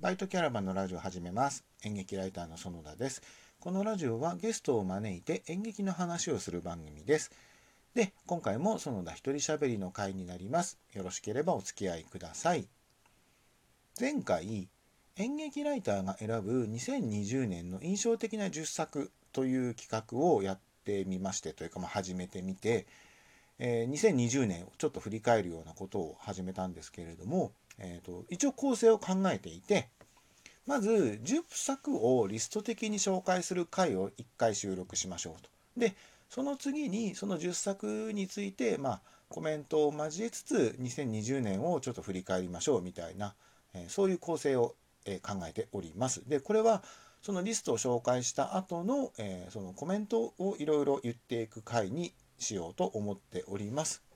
バイトキャラバンのラジオを始めます。演劇ライターの園田です。このラジオはゲストを招いて演劇の話をする番組です。で、今回も園田一人喋りの回になります。よろしければお付き合いください。前回、演劇ライターが選ぶ2020年の印象的な10作という企画をやってみましてというか、まあ、始めてみて、えー2020年をちょっと振り返るようなことを始めたんですけれども、えーと一応構成を考えていてまず10作をリスト的に紹介する回を1回収録しましょうと。でその次にその10作について、まあ、コメントを交えつつ2020年をちょっと振り返りましょうみたいな、えーそういう構成を、えー考えております。でこれはそのリストを紹介した後の、えーそのコメントをいろいろ言っていく回にしようと思っております。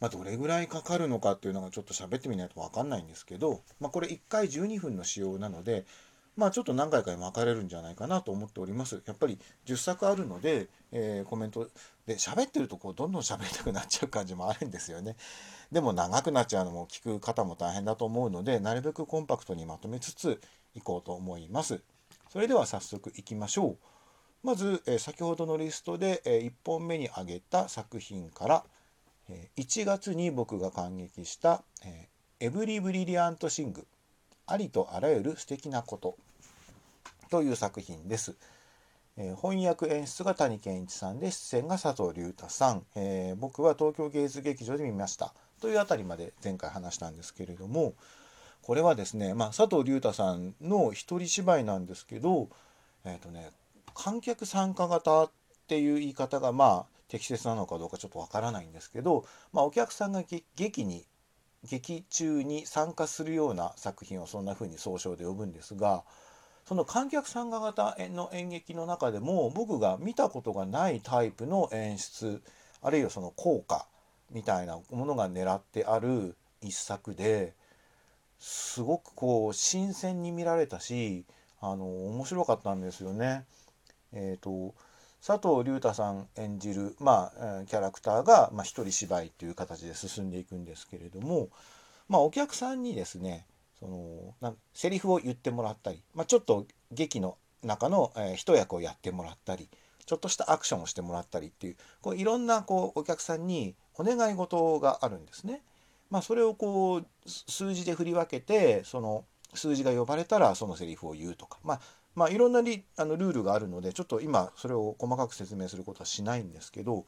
まあ、どれぐらいかかるのかっていうのがちょっと喋ってみないと分かんないんですけど、まあ、これ1回12分の仕様なので、まあ、ちょっと何回かに分かれるんじゃないかなと思っております。やっぱり10作あるので、えーコメントで喋ってるとこうどんどん喋りたくなっちゃう感じもあるんですよね。でも長くなっちゃうのも聞く方も大変だと思うのでなるべくコンパクトにまとめつついこうと思います。それでは早速いきましょう。まず、えー先ほどのリストで、え1本目に挙げた作品から、1月に僕が感激した「エブリ・ブリリアント・シングありとあらゆる素敵なこと」という作品です。翻訳演出が谷健一さんで出演が佐藤隆太さん、えー僕は東京芸術劇場で見ましたというあたりまで前回話したんですけれどもこれはですね、まあ、佐藤隆太さんの一人芝居なんですけど、えーとね、観客参加型っていう言い方がまあ適切なのかどうかちょっとわからないんですけど、まあ、お客さんが劇に劇中に参加するような作品をそんな風に総称で呼ぶんですがその観客参加型の演劇の中でも僕が見たことがないタイプの演出あるいはその効果みたいなものが狙ってある一作ですごくこう新鮮に見られたしあの面白かったんですよね。えー、と佐藤隆太さん演じる、まあキャラクターが、まあ、一人芝居という形で進んでいくんですけれども、まあ、お客さんにですねそのなセリフを言ってもらったり、まあ、ちょっと劇の中の、えー一役をやってもらったりちょっとしたアクションをしてもらったりっていうこういろんなこうお客さんにお願い事があるんですね。まあ、それをこう数字で振り分けてその数字が呼ばれたらそのセリフを言うとか、まあ、まあいろんなリあのルールがあるのでちょっと今それを細かく説明することはしないんですけど、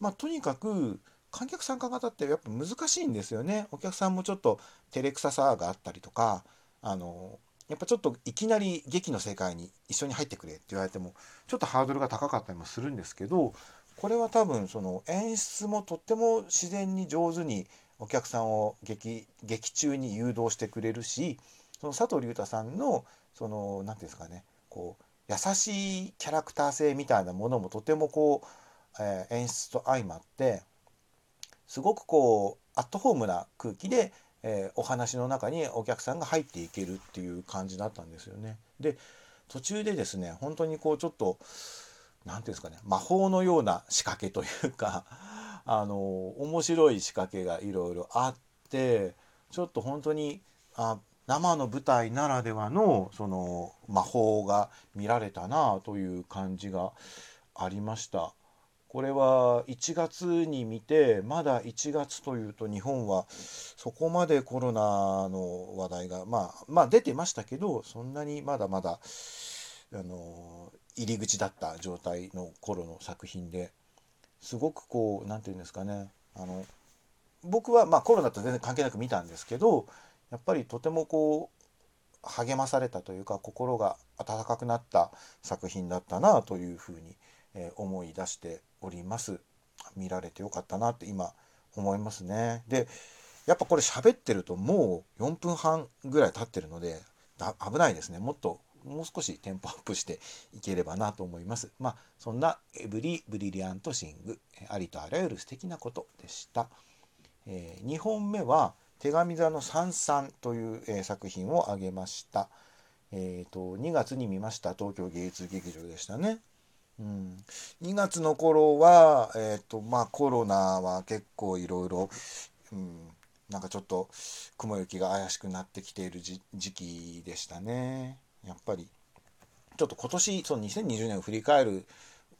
まあ、とにかく観客参加型ってやっぱ難しいんですよね。お客さんもちょっと照れくささがあったりとかあのやっぱちょっといきなり劇の世界に一緒に入ってくれって言われてもちょっとハードルが高かったりもするんですけどこれは多分その演出もとっても自然に上手にお客さんを劇劇中に誘導してくれるしその佐藤隆太さんのその何ていうんですかねこう優しいキャラクター性みたいなものもとてもこう、えー演出と相まってすごくこうアットホームな空気で、えーお話の中にお客さんが入っていけるっていう感じだったんですよね。で途中でですね本当にこうちょっと何ていうんですかね魔法のような仕掛けというかあの面白い仕掛けがいろいろあってちょっと本当にあ生の舞台ならではのその魔法が見られたなという感じがありました。これは1月に見てまだ1月というと日本はそこまでコロナの話題がまあまあ出てましたけどそんなにまだまだあの入り口だった状態の頃の作品ですごくこう何て言うんですかねあの僕はまあコロナと全然関係なく見たんですけどやっぱりとてもこう励まされたというか心が温かくなった作品だったなというふうに、え思い出しております。見られてよかったなって今思いますね。でやっぱこれ喋ってるともう4分半ぐらい経ってるので危ないですねもっともう少しテンポアップしていければなと思います。まあそんなエブリ・ブリリアント・シングありとあらゆる素敵なことでした。え2本目は「手紙座の三々」という、えー作品を挙げました。えー、と2月に見ました東京芸術劇場でしたね。うん、2月の頃は、えーとまあ、コロナは結構いろいろうんなんかちょっと雲行きが怪しくなってきている時期でしたね。やっぱりちょっと今年その2020年を振り返る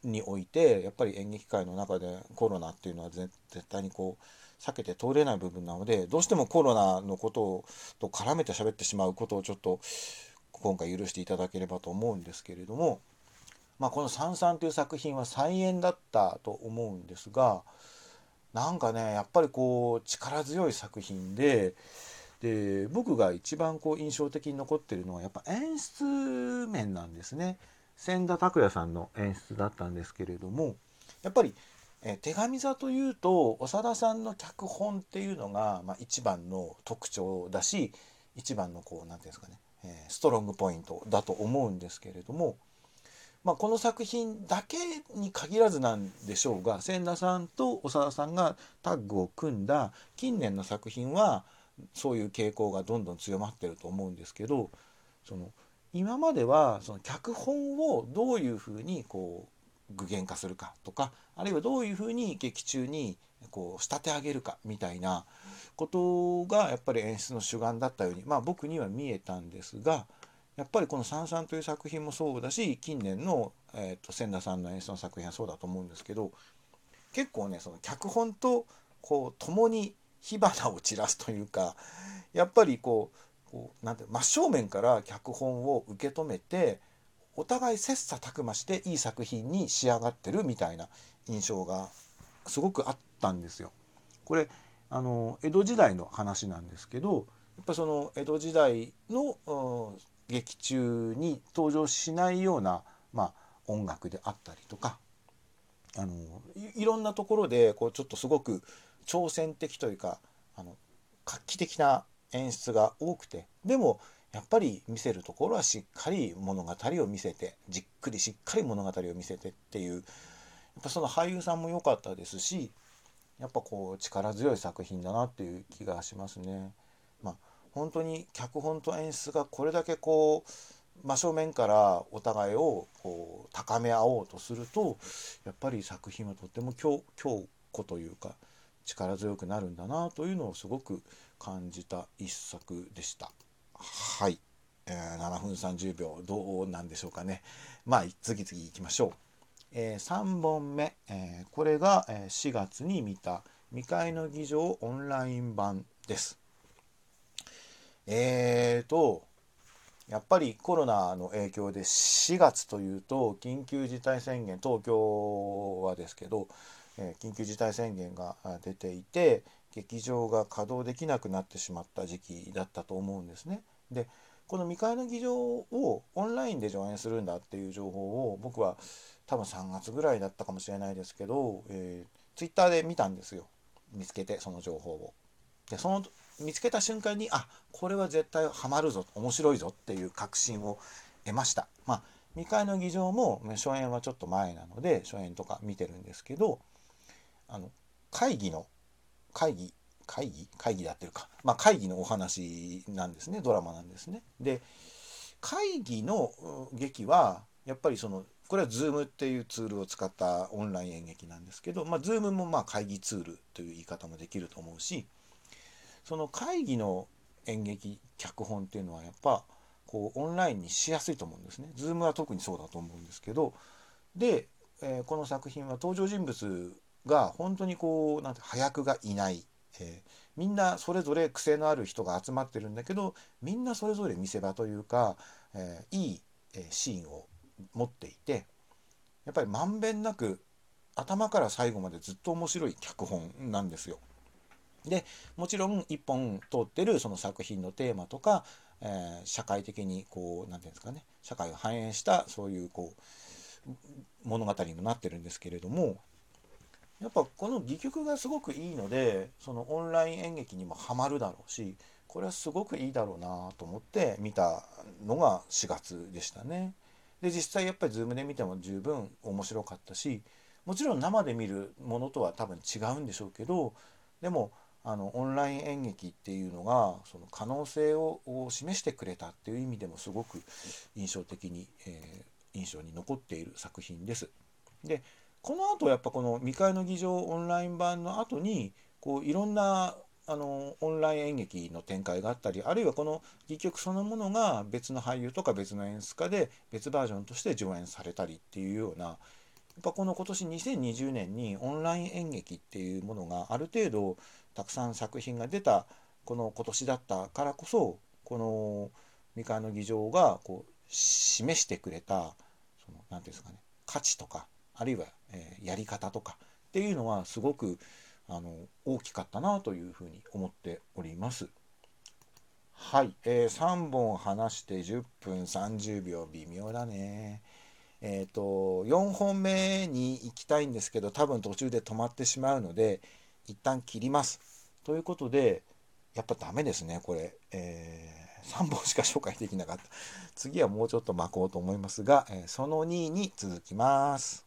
においてやっぱり演劇界の中でコロナっていうのは絶対にこう避けて通れない部分なのでどうしてもコロナのことをと絡めて喋ってしまうことをちょっと今回許していただければと思うんですけれども、まあ、この「さんさん」という作品は再演だったと思うんですがなんかねやっぱりこう力強い作品でで僕が一番こう印象的に残ってるのはやっぱ演出面なんですね。千田拓也さんの演出だったんですけれどもやっぱりえ手紙座というと長田さんの脚本っていうのが、まあ、一番の特徴だし一番のこう何て言うんですかね、えストロングポイントだと思うんですけれどもまあ、この作品だけに限らずなんでしょうが千田さんと長田さんがタッグを組んだ近年の作品はそういう傾向がどんどん強まってると思うんですけどその今まではその脚本をどういうふうにこう具現化するかとかあるいはどういうふうに劇中にこう仕立て上げるかみたいなことがやっぱり演出の主眼だったようにまあ僕には見えたんですがやっぱりこの「さんさん」という作品もそうだし近年の、えーと、千田さんの演出の作品はそうだと思うんですけど結構ねその脚本とこう共に火花を散らすというかやっぱりこうこうなんて真正面から脚本を受け止めてお互い切磋琢磨していい作品に仕上がってるみたいな印象がすごくあったんですよ。これあの江戸時代の話なんですけどやっぱその江戸時代の劇中に登場しないような、まあ、音楽であったりとかあのいろんなところでこうちょっとすごく挑戦的というかあの画期的な演出が多くてでもやっぱり見せるところはしっかり物語を見せてじっくりしっかり物語を見せてっていうやっぱその俳優さんも良かったですしやっぱこう力強い作品だなっていう気がしますね。まあ本当に脚本と演出がこれだけこう真正面からお互いをこう高め合おうとするとやっぱり作品はとっても強強固というか力強くなるんだなというのをすごく感じた一作でした。はい、えー、7分30秒どうなんでしょうかね。まあ次々いきましょう。えー、3本目、えー、これが4月に見た「未開の議場オンライン版」です。えーと、やっぱりコロナの影響で4月というと緊急事態宣言東京はですけど、え、緊急事態宣言が出ていて劇場が稼働できなくなってしまった時期だったと思うんですね。でこの未開の議場をオンラインで上演するんだっていう情報を僕は多分3月ぐらいだったかもしれないですけど、えー、ツイッターで見たんですよ見つけてその情報を。でその見つけた瞬間にあこれは絶対ハマるぞ面白いぞっていう確信を得ました。まあ未開の議場も初演はちょっと前なので初演とか見てるんですけどあの会議の会議会議？会議でやってるか、まあ、会議のお話なんですねドラマなんですね。で会議の劇はやっぱりそのこれは Zoom っていうツールを使ったオンライン演劇なんですけど、まあ、Zoom もまあ会議ツールという言い方もできると思うしその会議の演劇脚本っていうのはやっぱこうオンラインにしやすいと思うんですね。Zoom は特にそうだと思うんですけどで、えー、この作品は登場人物が本当にこうなんて早くがいない、えー、みんなそれぞれ癖のある人が集まってるんだけどみんなそれぞれ見せ場というか、えー、いい、えシーンを持っていてやっぱりまんべんなく頭から最後までずっと面白い脚本なんですよ。でもちろん一本通ってるその作品のテーマとか、えー、社会的にこう何て言うんですかね社会を反映したそういうこう物語にもなってるんですけれどもやっぱこの戯曲がすごくいいのでそのオンライン演劇にもハマるだろうしこれはすごくいいだろうなと思って見たのが4月でしたね。で実際やっぱり Zoom で見ても十分面白かったしもちろん生で見るものとは多分違うんでしょうけどでもあのオンライン演劇っていうのがその可能性を示してくれたっていう意味でもすごく印象的に、えー、印象に残っている作品です。でこの後やっぱこの「未開の議場」オンライン版の後にこういろんなあのオンライン演劇の展開があったりあるいはこの戯曲そのものが別の俳優とか別の演出家で別バージョンとして上演されたりっていうようなやっぱこの今年2020年にオンライン演劇っていうものがある程度たくさん作品が出たこの今年だったからこそこの三河の議場がこう示してくれたその何て言うんですかね価値とかあるいは、えー、やり方とかっていうのはすごくあの大きかったなというふうに思っております。はい、えー、3本話して10分30秒微妙だね。えっ、ー、と4本目に行きたいんですけど多分途中で止まってしまうので一旦切ります。ということでやっぱダメですねこれ。えー、3本しか紹介できなかった。次はもうちょっと巻こうと思いますが、えその2に続きます。